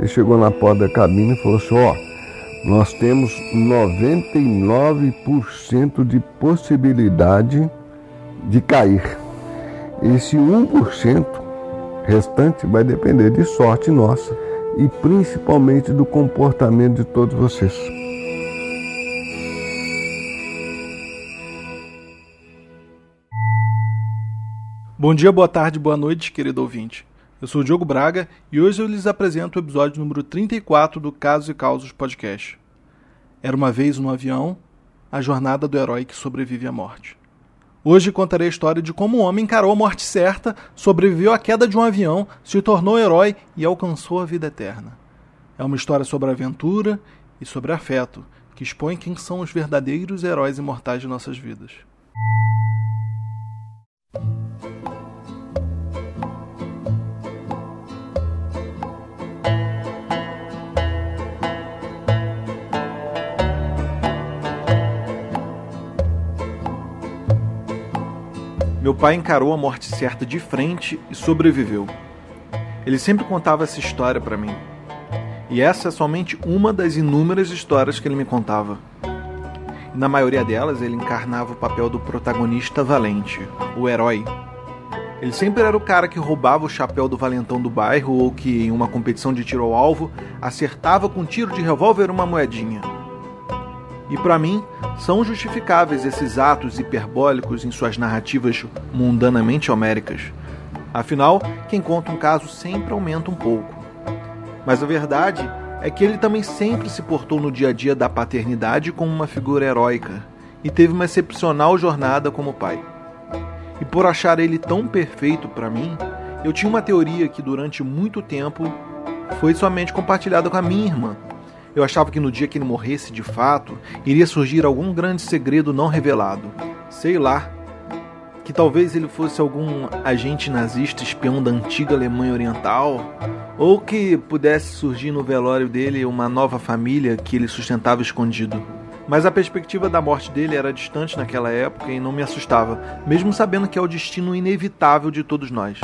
Ele chegou na porta da cabine e falou assim: Ó, nós temos 99% de possibilidade de cair. Esse 1% restante vai depender de sorte nossa e principalmente do comportamento de todos vocês. Bom dia, boa tarde, boa noite, querido ouvinte. Eu sou o Diogo Braga e hoje eu lhes apresento o episódio número 34 do Casos e Causos Podcast. Era uma vez no avião, a jornada do herói que sobrevive à morte. Hoje contarei a história de como um homem encarou a morte certa, sobreviveu à queda de um avião, se tornou herói e alcançou a vida eterna. É uma história sobre aventura e sobre afeto, que expõe quem são os verdadeiros heróis imortais de nossas vidas. Meu pai encarou a morte certa de frente e sobreviveu. Ele sempre contava essa história para mim. E essa é somente uma das inúmeras histórias que ele me contava. E na maioria delas, ele encarnava o papel do protagonista valente, o herói. Ele sempre era o cara que roubava o chapéu do valentão do bairro ou que, em uma competição de tiro ao alvo, acertava com um tiro de revólver uma moedinha. E para mim, são justificáveis esses atos hiperbólicos em suas narrativas mundanamente homéricas. Afinal, quem conta um caso sempre aumenta um pouco. Mas a verdade é que ele também sempre se portou no dia a dia da paternidade como uma figura heróica e teve uma excepcional jornada como pai. E por achar ele tão perfeito para mim, eu tinha uma teoria que durante muito tempo foi somente compartilhada com a minha irmã, eu achava que no dia que ele morresse de fato, iria surgir algum grande segredo não revelado. Sei lá. Que talvez ele fosse algum agente nazista espião da antiga Alemanha Oriental, ou que pudesse surgir no velório dele uma nova família que ele sustentava escondido. Mas a perspectiva da morte dele era distante naquela época e não me assustava, mesmo sabendo que é o destino inevitável de todos nós.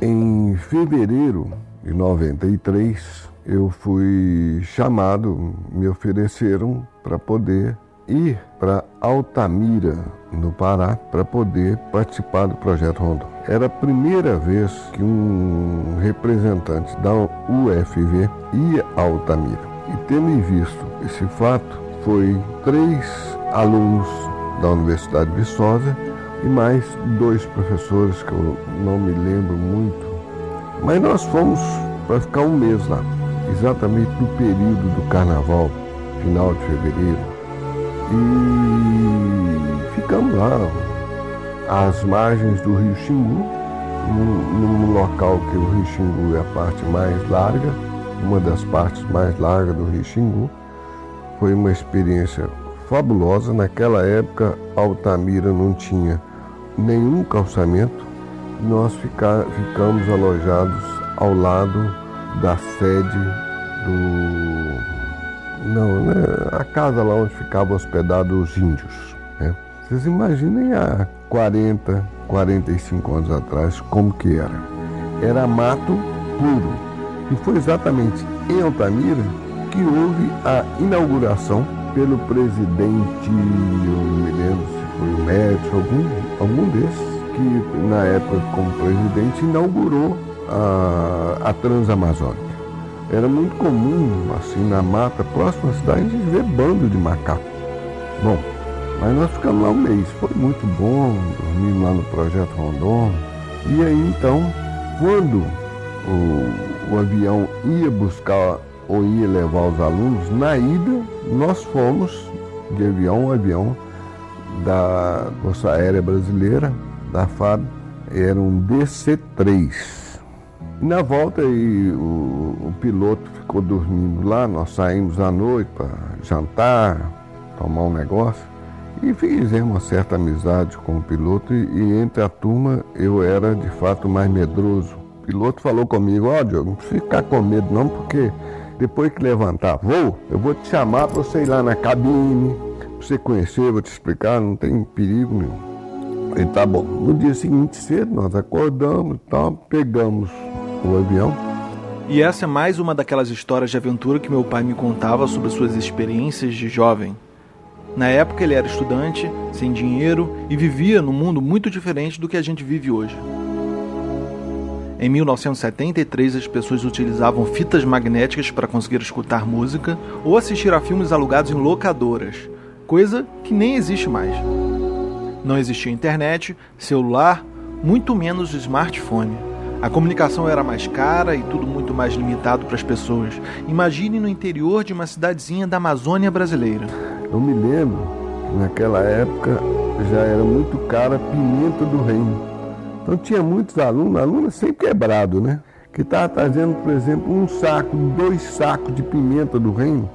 Em fevereiro de 93, eu fui chamado, me ofereceram para poder ir para Altamira, no Pará, para poder participar do projeto Rondon. Era a primeira vez que um representante da UFV ia a Altamira. E tendo visto esse fato, foi três alunos da Universidade de Viçosa e mais dois professores que eu não me lembro muito. Mas nós fomos para ficar um mês lá exatamente no período do carnaval, final de fevereiro. E ficamos lá, às margens do Rio Xingu, num, num local que o Rio Xingu é a parte mais larga, uma das partes mais largas do Rio Xingu. Foi uma experiência fabulosa. Naquela época, Altamira não tinha nenhum calçamento. Nós fica, ficamos alojados ao lado da sede do. Não, né? A casa lá onde ficavam hospedados os índios. Né? Vocês imaginem há 40, 45 anos atrás como que era. Era mato puro. E foi exatamente em Altamira que houve a inauguração pelo presidente, eu não me lembro se foi o Médici, algum, algum desses, que na época como presidente inaugurou a, a Transamazônica. Era muito comum, assim, na mata próxima à cidade, a gente ver bando de macaco. Bom, mas nós ficamos lá um mês. Foi muito bom, dormimos lá no Projeto Rondon. E aí, então, quando o, o avião ia buscar ou ia levar os alunos, na ida, nós fomos de avião, um avião da Força Aérea Brasileira, da FAB, era um DC-3 na volta e o, o, piloto ficou dormindo lá, nós saímos à noite para jantar, tomar um negócio e fizemos uma certa amizade com o piloto e, e, entre a turma eu era de fato mais medroso. O piloto falou comigo, ó oh, Diogo, não precisa ficar com medo não, porque depois que levantar voo, eu vou te chamar para você ir lá na cabine, para você conhecer, vou te explicar, não tem perigo nenhum. E tá bom. No dia seguinte cedo nós acordamos e tal, pegamos o avião E essa é mais uma daquelas histórias de aventura que meu pai me contava sobre suas experiências de jovem. Na época ele era estudante, sem dinheiro e vivia num mundo muito diferente do que a gente vive hoje. Em 1973, as pessoas utilizavam fitas magnéticas para conseguir escutar música ou assistir a filmes alugados em locadoras, coisa que nem existe mais. Não existia internet, celular, muito menos smartphone. A comunicação era mais cara e tudo muito mais limitado para as pessoas. Imagine no interior de uma cidadezinha da Amazônia brasileira. Eu me lembro que naquela época já era muito cara a pimenta do reino. Então tinha muitos alunos, alunos sempre quebrado, né? Que estavam trazendo, por exemplo, um saco, dois sacos de pimenta do reino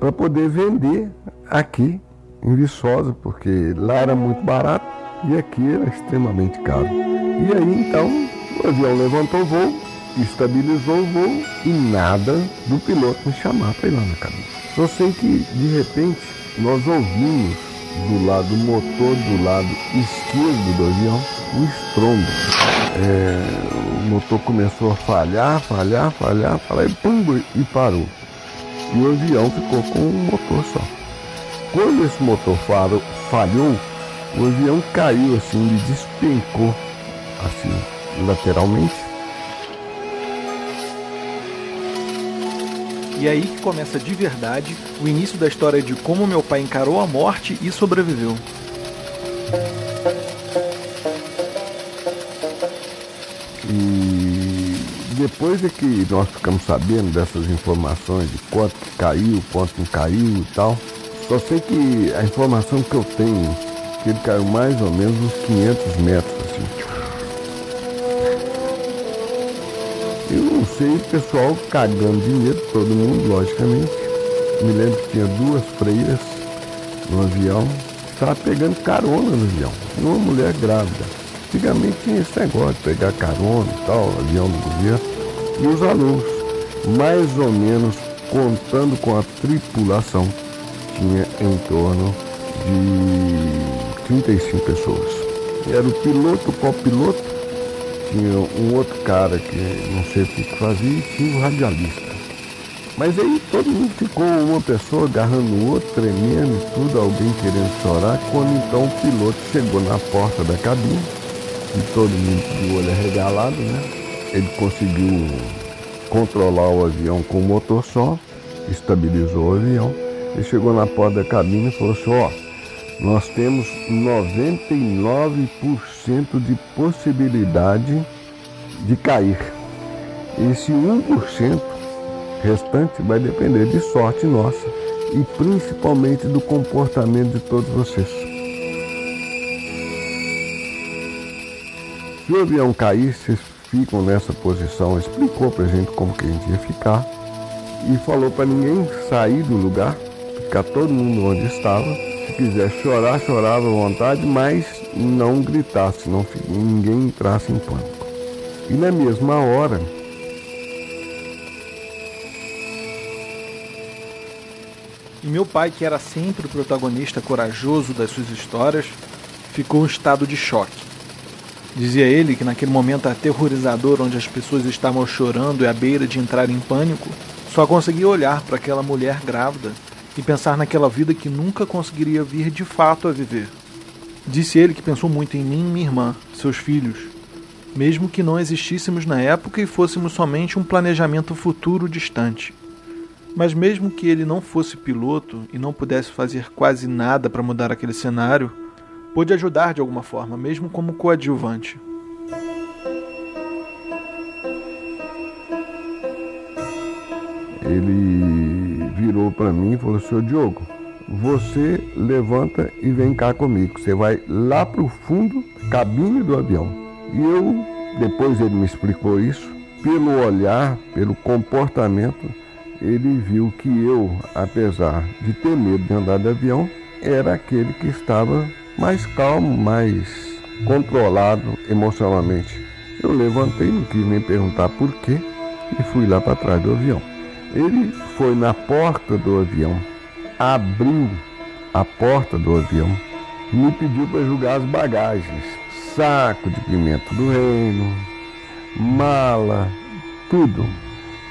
para poder vender aqui em Viçosa, porque lá era muito barato e aqui era extremamente caro. E aí então o avião levantou o voo, estabilizou o voo e nada do piloto me chamar para ir lá na cabine. Só sei que de repente nós ouvimos do lado motor, do lado esquerdo do avião, um estrondo. É, o motor começou a falhar, falhar, falhar, falhar e pum, e parou. E o avião ficou com um motor só. Quando esse motor falhou, o avião caiu assim, ele despencou assim, lateralmente. E é aí que começa de verdade o início da história de como meu pai encarou a morte e sobreviveu. E depois é que nós ficamos sabendo dessas informações de quanto que caiu, quanto não caiu e tal, só sei que a informação que eu tenho que ele caiu mais ou menos uns 500 metros assim. Eu não sei, pessoal cagando medo, todo mundo, logicamente. Me lembro que tinha duas freiras no avião, estava pegando carona no avião, uma mulher grávida. Antigamente tinha esse negócio de pegar carona e tal, avião do governo. E os alunos, mais ou menos contando com a tripulação, tinha em torno de 35 pessoas. Era o piloto, o copiloto, tinha um outro cara que não sei o que fazia e tinha o radialista. Mas aí todo mundo ficou uma pessoa agarrando o outro, tremendo e tudo, alguém querendo chorar, quando então o piloto chegou na porta da cabine, e todo mundo de olho arregalado, né? Ele conseguiu controlar o avião com o motor só, estabilizou o avião. Ele chegou na porta da cabine e falou assim, ó, oh, nós temos 99% de possibilidade de cair. Esse 1% restante vai depender de sorte nossa e principalmente do comportamento de todos vocês. Se o avião cair, vocês ficam nessa posição. Explicou pra gente como que a gente ia ficar e falou para ninguém sair do lugar, ficar todo mundo onde estava se quiser chorar, chorava à vontade, mas não gritasse, não, ninguém entrasse em pânico. E na mesma hora, E meu pai, que era sempre o protagonista corajoso das suas histórias, ficou em estado de choque. Dizia ele que naquele momento aterrorizador onde as pessoas estavam chorando e à beira de entrar em pânico, só conseguia olhar para aquela mulher grávida e pensar naquela vida que nunca conseguiria vir de fato a viver. Disse ele que pensou muito em mim e minha irmã, seus filhos, mesmo que não existíssemos na época e fôssemos somente um planejamento futuro distante. Mas mesmo que ele não fosse piloto e não pudesse fazer quase nada para mudar aquele cenário, pôde ajudar de alguma forma, mesmo como coadjuvante. Ele virou para mim e falou: Senhor Diogo, você levanta e vem cá comigo. Você vai lá para o fundo, cabine do avião. E eu, depois ele me explicou isso, pelo olhar, pelo comportamento, ele viu que eu, apesar de ter medo de andar de avião, era aquele que estava mais calmo, mais controlado emocionalmente. Eu levantei, não quis nem perguntar por quê, e fui lá para trás do avião. Ele foi na porta do avião, abriu a porta do avião e me pediu para julgar as bagagens. Saco de pimenta do reino, mala, tudo.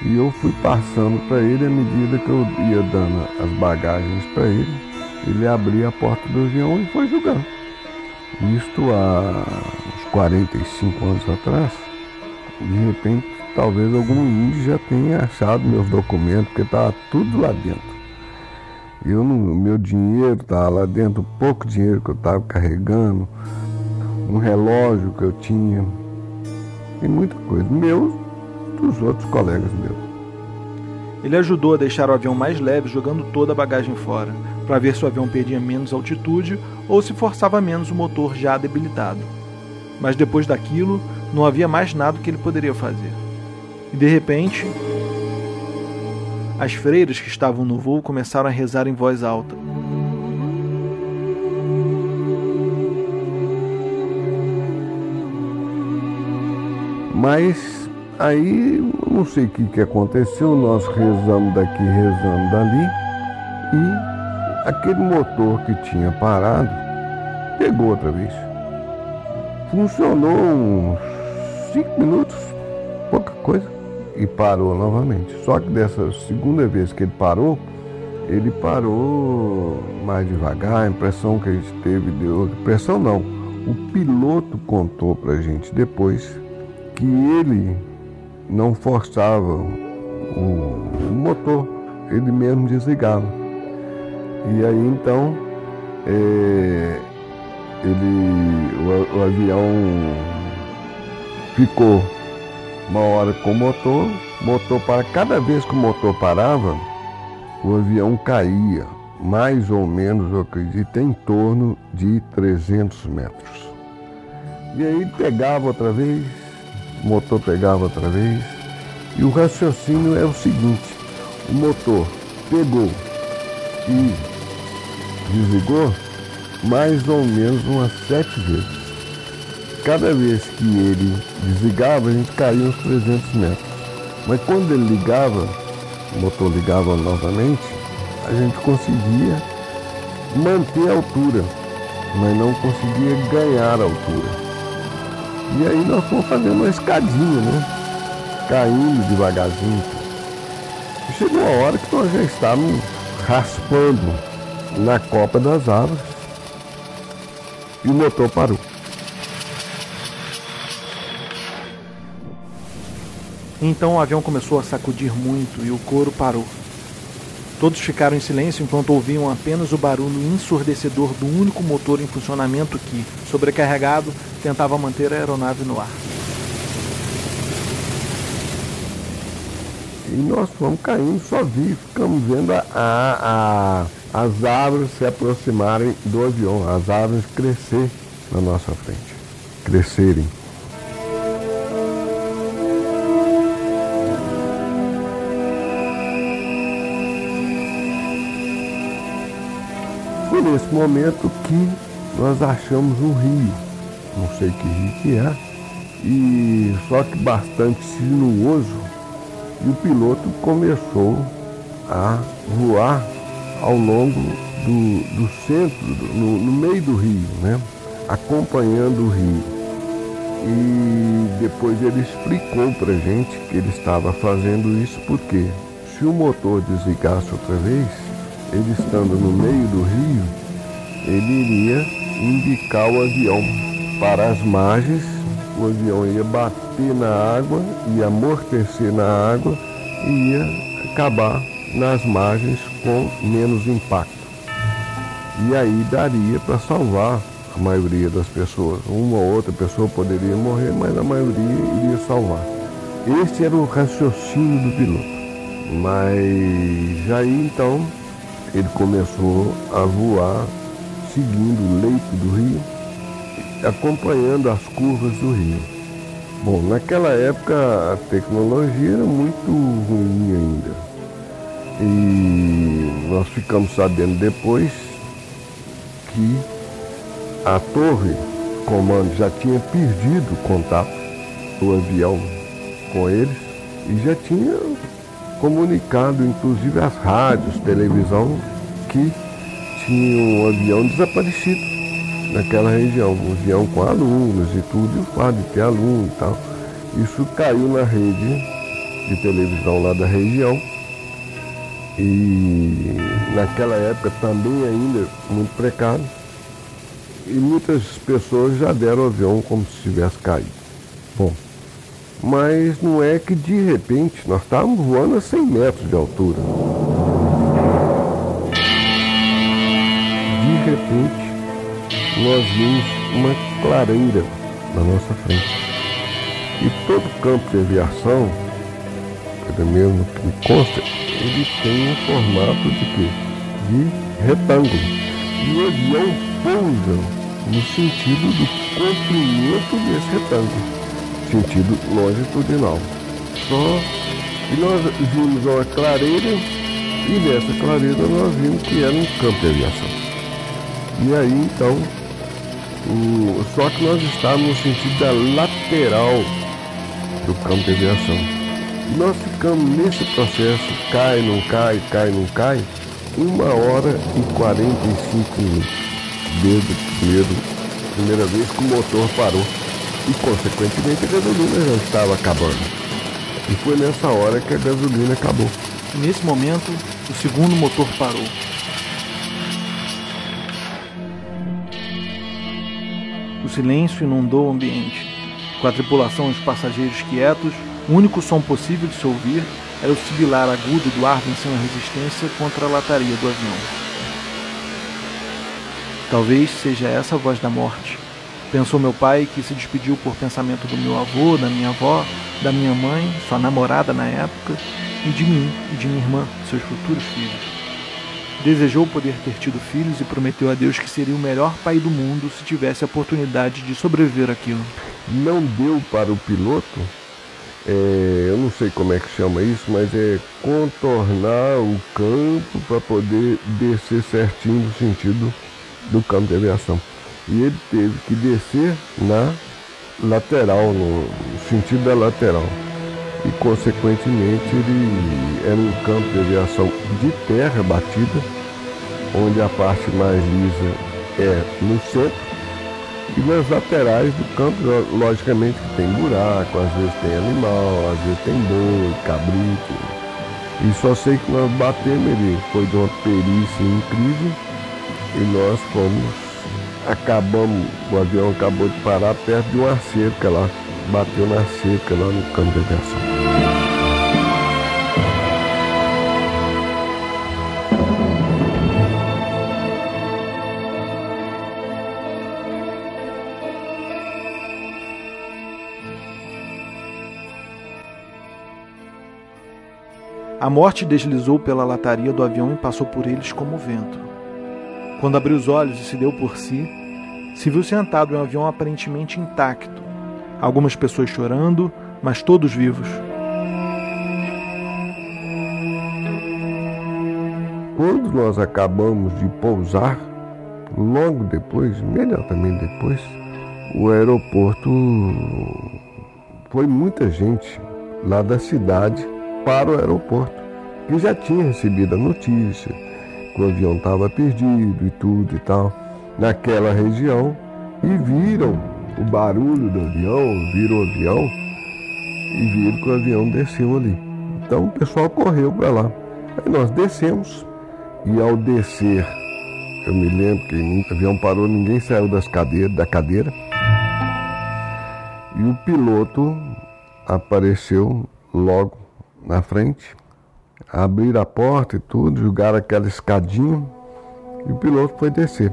E eu fui passando para ele à medida que eu ia dando as bagagens para ele. Ele abria a porta do avião e foi jogando. Isto há uns 45 anos atrás. De repente, talvez algum índio já tenha achado meus documentos, porque estava tudo lá dentro. Eu meu dinheiro estava lá dentro, pouco dinheiro que eu estava carregando, um relógio que eu tinha, e muita coisa. Meus dos outros colegas meus. Ele ajudou a deixar o avião mais leve, jogando toda a bagagem fora, para ver se o avião perdia menos altitude ou se forçava menos o motor já debilitado. Mas depois daquilo, não havia mais nada que ele poderia fazer. E de repente, as freiras que estavam no voo começaram a rezar em voz alta. Mas Aí, não sei o que, que aconteceu, nós rezamos daqui, rezamos dali, e aquele motor que tinha parado pegou outra vez. Funcionou uns cinco minutos, pouca coisa, e parou novamente. Só que dessa segunda vez que ele parou, ele parou mais devagar, a impressão que a gente teve deu. Impressão não. O piloto contou pra gente depois que ele não forçava o, motor, ele mesmo desligava. E aí então é, ele, o, o avião ficou uma hora com o motor, motor para cada vez que o motor parava, o avião caía, mais ou menos, eu acredito, em torno de 300 metros. E aí pegava outra vez, o motor pegava outra vez. E o raciocínio é o seguinte: o motor pegou e desligou mais ou menos umas sete vezes. Cada vez que ele desligava, a gente caía uns 300 metros. Mas quando ele ligava, o motor ligava novamente, a gente conseguia manter a altura, mas não conseguia ganhar a altura. E aí nós fomos fazendo uma escadinha, né? Caindo devagarzinho. E chegou a hora que nós já estávamos raspando na copa das árvores. E o motor parou. Então o avião começou a sacudir muito e o couro parou. Todos ficaram em silêncio enquanto ouviam apenas o barulho ensurdecedor do único motor em funcionamento que, sobrecarregado, tentava manter a aeronave no ar. E nós fomos caindo, vi, ficamos vendo a, a, a, as árvores se aproximarem do avião, as árvores crescer na nossa frente, crescerem. Nesse momento que nós achamos um rio, não sei que rio que é, e só que bastante sinuoso, e o piloto começou a voar ao longo do, do centro, do, no, no meio do rio, né? acompanhando o rio. E depois ele explicou para gente que ele estava fazendo isso porque se o motor desligasse outra vez, ele estando no meio do rio, ele iria indicar o avião para as margens, o avião ia bater na água, ia amortecer na água e ia acabar nas margens com menos impacto. E aí daria para salvar a maioria das pessoas. Uma ou outra pessoa poderia morrer, mas a maioria iria salvar. Esse era o raciocínio do piloto. Mas aí então ele começou a voar seguindo o leito do rio, acompanhando as curvas do rio. Bom, naquela época a tecnologia era muito ruim ainda. E nós ficamos sabendo depois que a torre comando já tinha perdido contato do avião com eles e já tinha comunicado, inclusive as rádios, televisão, que tinha um avião desaparecido naquela região, um avião com alunos e tudo, e o fato de ter aluno e tal. Isso caiu na rede de televisão lá da região. E naquela época também ainda muito precário. E muitas pessoas já deram o avião como se tivesse caído. Bom, mas não é que de repente nós estávamos voando a 100 metros de altura. Nós vimos uma clareira na nossa frente. E todo campo de aviação, pelo menos que consta, ele tem um formato de quê? De retângulo. E o avião pousa no sentido do comprimento desse retângulo, sentido longitudinal. Só e nós vimos uma clareira e nessa clareira nós vimos que era um campo de aviação. E aí então, o, só que nós estávamos no sentido da lateral do campo de aviação. Nós ficamos nesse processo, cai, não cai, cai, não cai, uma hora e 45 minutos. A primeiro, primeira vez que o motor parou. E consequentemente a gasolina já estava acabando. E foi nessa hora que a gasolina acabou. Nesse momento, o segundo motor parou. O silêncio inundou o ambiente. Com a tripulação e os passageiros quietos, o único som possível de se ouvir era o sibilar agudo do ar vencendo a resistência contra a lataria do avião. Talvez seja essa a voz da morte, pensou meu pai, que se despediu por pensamento do meu avô, da minha avó, da minha mãe, sua namorada na época, e de mim e de minha irmã, seus futuros filhos. Desejou poder ter tido filhos e prometeu a Deus que seria o melhor pai do mundo se tivesse a oportunidade de sobreviver àquilo. Não deu para o piloto, é, eu não sei como é que chama isso, mas é contornar o campo para poder descer certinho no sentido do campo de aviação. E ele teve que descer na lateral, no sentido da lateral e consequentemente ele era um campo de aviação de terra batida, onde a parte mais lisa é no centro e nas laterais do campo, logicamente que tem buraco, às vezes tem animal, às vezes tem boi, cabrito. E só sei que nós batemos ele, foi de uma perícia incrível e nós fomos, acabamos, o avião acabou de parar perto de uma cerca lá, bateu na cerca lá no campo de aviação. A morte deslizou pela lataria do avião e passou por eles como vento. Quando abriu os olhos e se deu por si, se viu sentado em um avião aparentemente intacto. Algumas pessoas chorando, mas todos vivos. Quando nós acabamos de pousar, logo depois, imediatamente depois, o aeroporto foi muita gente lá da cidade para o aeroporto, que já tinha recebido a notícia que o avião estava perdido e tudo e tal, naquela região, e viram o barulho do avião, viram o avião e viram que o avião desceu ali. Então o pessoal correu para lá. Aí nós descemos e ao descer, eu me lembro que o avião parou, ninguém saiu das cadeiras, da cadeira. E o piloto apareceu logo na frente, abriram a porta e tudo, jogaram aquela escadinha e o piloto foi descer.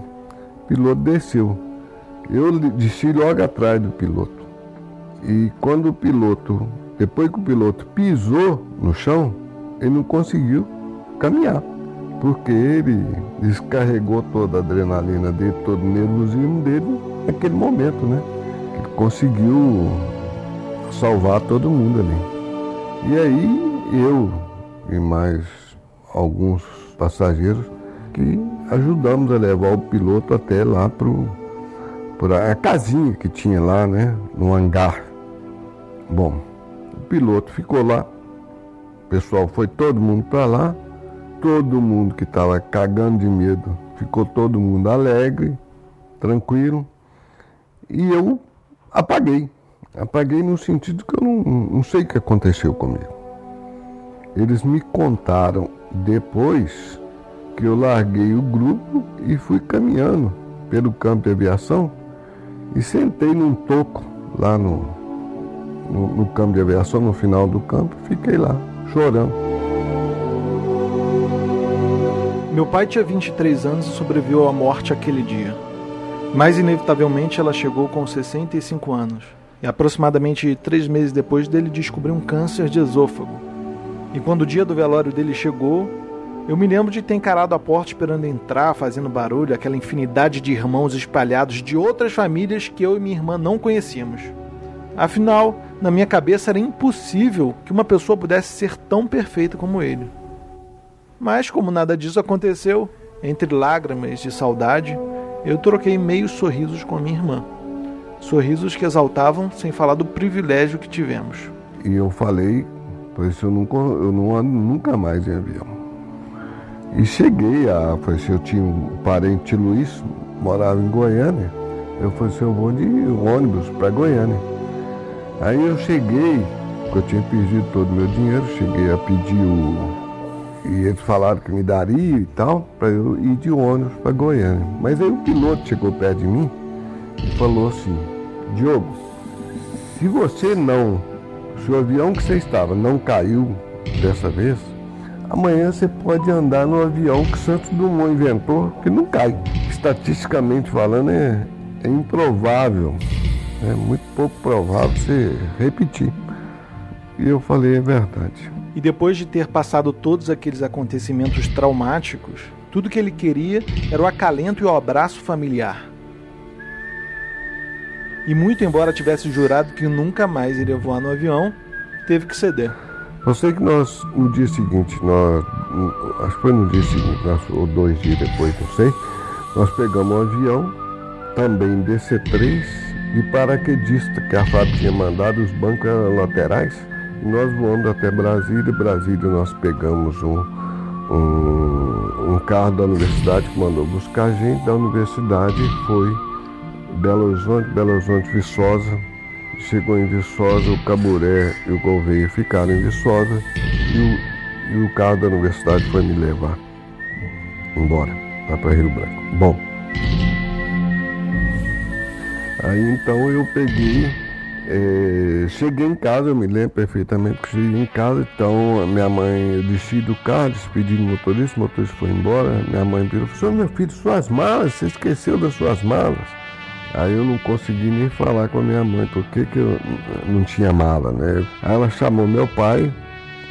O piloto desceu. Eu desci logo atrás do piloto. E quando o piloto, depois que o piloto pisou no chão, ele não conseguiu caminhar. Porque ele descarregou toda a adrenalina dele, todo o nervosismo dele naquele momento, né? Ele conseguiu salvar todo mundo ali. E aí eu e mais alguns passageiros que ajudamos a levar o piloto até lá para a casinha que tinha lá, né, no hangar. Bom, o piloto ficou lá, o pessoal foi todo mundo para lá, todo mundo que estava cagando de medo, ficou todo mundo alegre, tranquilo, e eu apaguei. Apaguei no sentido que eu não, não sei o que aconteceu comigo. Eles me contaram depois que eu larguei o grupo e fui caminhando pelo campo de aviação e sentei num toco lá no, no, no campo de aviação, no final do campo, fiquei lá, chorando. Meu pai tinha 23 anos e sobreviveu à morte aquele dia. Mas, inevitavelmente, ela chegou com 65 anos. E aproximadamente três meses depois dele descobriu um câncer de esôfago. E quando o dia do velório dele chegou, eu me lembro de ter encarado a porta esperando entrar, fazendo barulho, aquela infinidade de irmãos espalhados de outras famílias que eu e minha irmã não conhecíamos. Afinal, na minha cabeça era impossível que uma pessoa pudesse ser tão perfeita como ele. Mas, como nada disso aconteceu, entre lágrimas de saudade, eu troquei meios sorrisos com a minha irmã. Sorrisos que exaltavam, sem falar do privilégio que tivemos. E eu falei, pois eu, nunca, eu não ando nunca mais em avião. E cheguei a. Falei assim, eu tinha um parente Luiz, morava em Goiânia. Eu falei assim, eu vou de ônibus para Goiânia. Aí eu cheguei, porque eu tinha perdido todo o meu dinheiro, cheguei a pedir o e eles falaram que me daria e tal, para eu ir de ônibus para Goiânia. Mas aí o piloto chegou perto de mim e falou assim, Diogo, se você não, se o avião que você estava não caiu dessa vez, amanhã você pode andar no avião que Santos Dumont inventou, que não cai. Estatisticamente falando, é, é improvável, é muito pouco provável você repetir. E eu falei, é verdade. E depois de ter passado todos aqueles acontecimentos traumáticos, tudo que ele queria era o acalento e o abraço familiar. E muito embora tivesse jurado que nunca mais iria voar no avião, teve que ceder. Eu sei que nós, no dia seguinte, nós, acho que foi no dia seguinte, nós, ou dois dias depois, não sei, nós pegamos um avião, também DC-3, de paraquedista, que a FAB tinha mandado, os bancos eram laterais, nós voamos até Brasília. Brasília nós pegamos um, um, um, carro da universidade que mandou buscar a gente. Da universidade foi Belo Horizonte, Belo Horizonte, Viçosa. Chegou em Viçosa, o Caburé e o Gouveia ficaram em Viçosa e o, e o carro da universidade foi me levar embora, lá para Rio Branco. Bom, aí então eu peguei é, cheguei em casa, eu me lembro perfeitamente que cheguei em casa, então minha mãe, eu desci do carro, despedi do motorista, o motorista foi embora, minha mãe virou, meu filho, suas malas, você esqueceu das suas malas. Aí eu não consegui nem falar com a minha mãe, porque que eu não tinha mala, né? Aí ela chamou meu pai,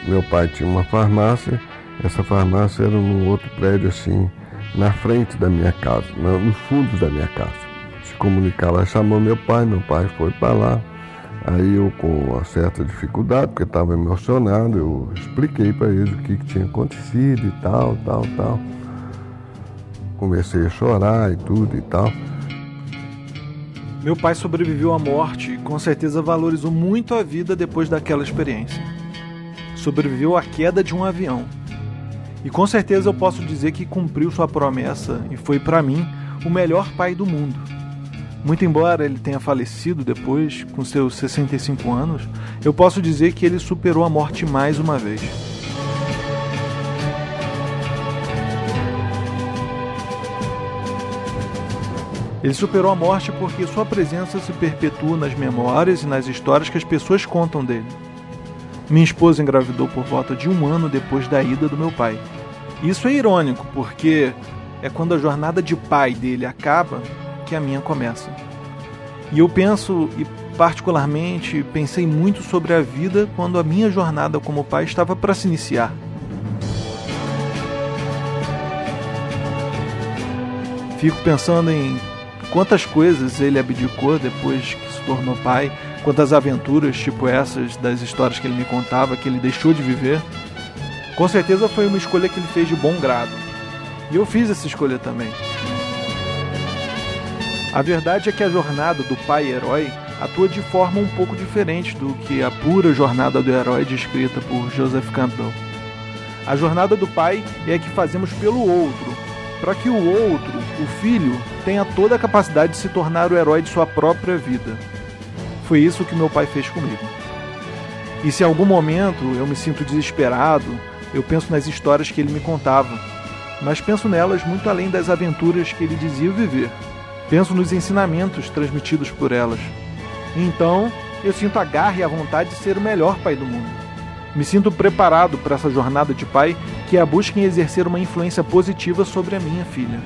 meu pai tinha uma farmácia, essa farmácia era num outro prédio assim, na frente da minha casa, no fundo da minha casa. Se comunicar, ela chamou meu pai, meu pai foi para lá, Aí eu, com uma certa dificuldade, porque estava emocionado, eu expliquei para eles o que, que, tinha acontecido e tal, tal, tal. Comecei a chorar e tudo e tal. Meu pai sobreviveu à morte e com certeza valorizou muito a vida depois daquela experiência. Sobreviveu à queda de um avião. E com certeza eu posso dizer que cumpriu sua promessa e foi para mim o melhor pai do mundo muito embora ele tenha falecido depois, com seus 65 anos, eu posso dizer que ele superou a morte mais uma vez. Ele superou a morte porque sua presença se perpetua nas memórias e nas histórias que as pessoas contam dele. Minha esposa engravidou por volta de um ano depois da ida do meu pai. Isso é irônico, porque é quando a jornada de pai dele acaba que a minha começa. E eu penso, e particularmente pensei muito sobre a vida quando a minha jornada como pai estava para se iniciar. Fico pensando em quantas coisas ele abdicou depois que se tornou pai, quantas aventuras tipo essas das histórias que ele me contava que ele deixou de viver. Com certeza foi uma escolha que ele fez de bom grado. E eu fiz essa escolha também. A verdade é que a jornada do pai herói atua de forma um pouco diferente do que a pura jornada do herói descrita por Joseph Campbell. A jornada do pai é a que fazemos pelo outro, para que o outro, o filho, tenha toda a capacidade de se tornar o herói de sua própria vida. Foi isso que meu pai fez comigo. E se em algum momento eu me sinto desesperado, eu penso nas histórias que ele me contava, mas penso nelas muito além das aventuras que ele dizia viver. Penso nos ensinamentos transmitidos por elas. Então, eu sinto a garra e a vontade de ser o melhor pai do mundo. Me sinto preparado para essa jornada de pai que é a busca em exercer uma influência positiva sobre a minha filha.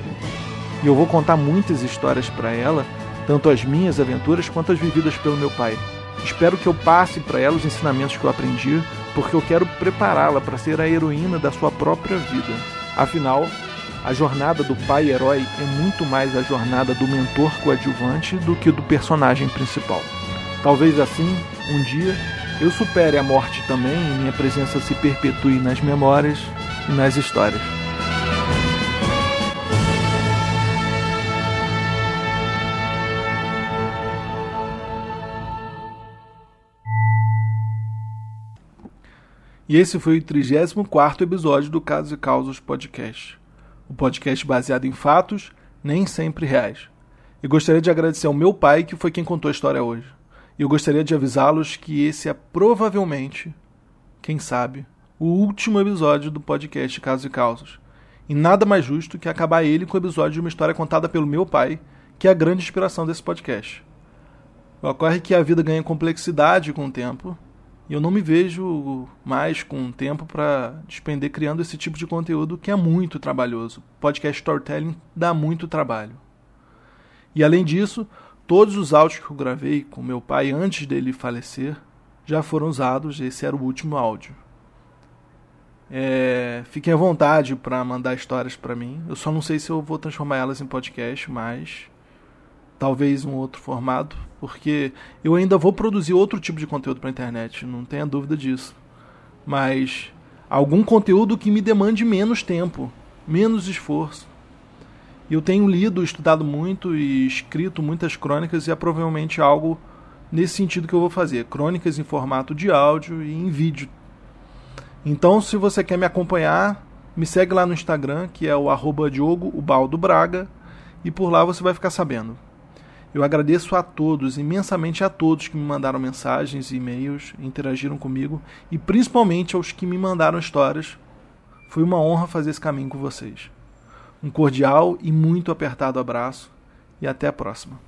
E eu vou contar muitas histórias para ela, tanto as minhas aventuras quanto as vividas pelo meu pai. Espero que eu passe para ela os ensinamentos que eu aprendi, porque eu quero prepará-la para ser a heroína da sua própria vida. Afinal, a jornada do pai herói é muito mais a jornada do mentor coadjuvante do que do personagem principal. Talvez assim, um dia, eu supere a morte também e minha presença se perpetue nas memórias e nas histórias. E esse foi o 34 episódio do Casos e Causas Podcast. O podcast baseado em fatos, nem sempre reais. E gostaria de agradecer ao meu pai, que foi quem contou a história hoje. E eu gostaria de avisá-los que esse é provavelmente, quem sabe, o último episódio do podcast Casos e Causas. E nada mais justo que acabar ele com o episódio de uma história contada pelo meu pai, que é a grande inspiração desse podcast. Ocorre que a vida ganha complexidade com o tempo e eu não me vejo mais com tempo para despender criando esse tipo de conteúdo que é muito trabalhoso. Podcast storytelling dá muito trabalho. E além disso, todos os áudios que eu gravei com meu pai antes dele falecer já foram usados, esse era o último áudio. É, fiquem à vontade para mandar histórias para mim. Eu só não sei se eu vou transformar elas em podcast, mas talvez um outro formato, porque eu ainda vou produzir outro tipo de conteúdo para a internet, não tenha dúvida disso. Mas algum conteúdo que me demande menos tempo, menos esforço. Eu tenho lido, estudado muito e escrito muitas crônicas e é provavelmente algo nesse sentido que eu vou fazer, crônicas em formato de áudio e em vídeo. Então, se você quer me acompanhar, me segue lá no Instagram, que é o arroba Diogo Braga, e por lá você vai ficar sabendo. Eu agradeço a todos, imensamente a todos que me mandaram mensagens e-mails, interagiram comigo e principalmente aos que me mandaram histórias. Foi uma honra fazer esse caminho com vocês. Um cordial e muito apertado abraço e até a próxima.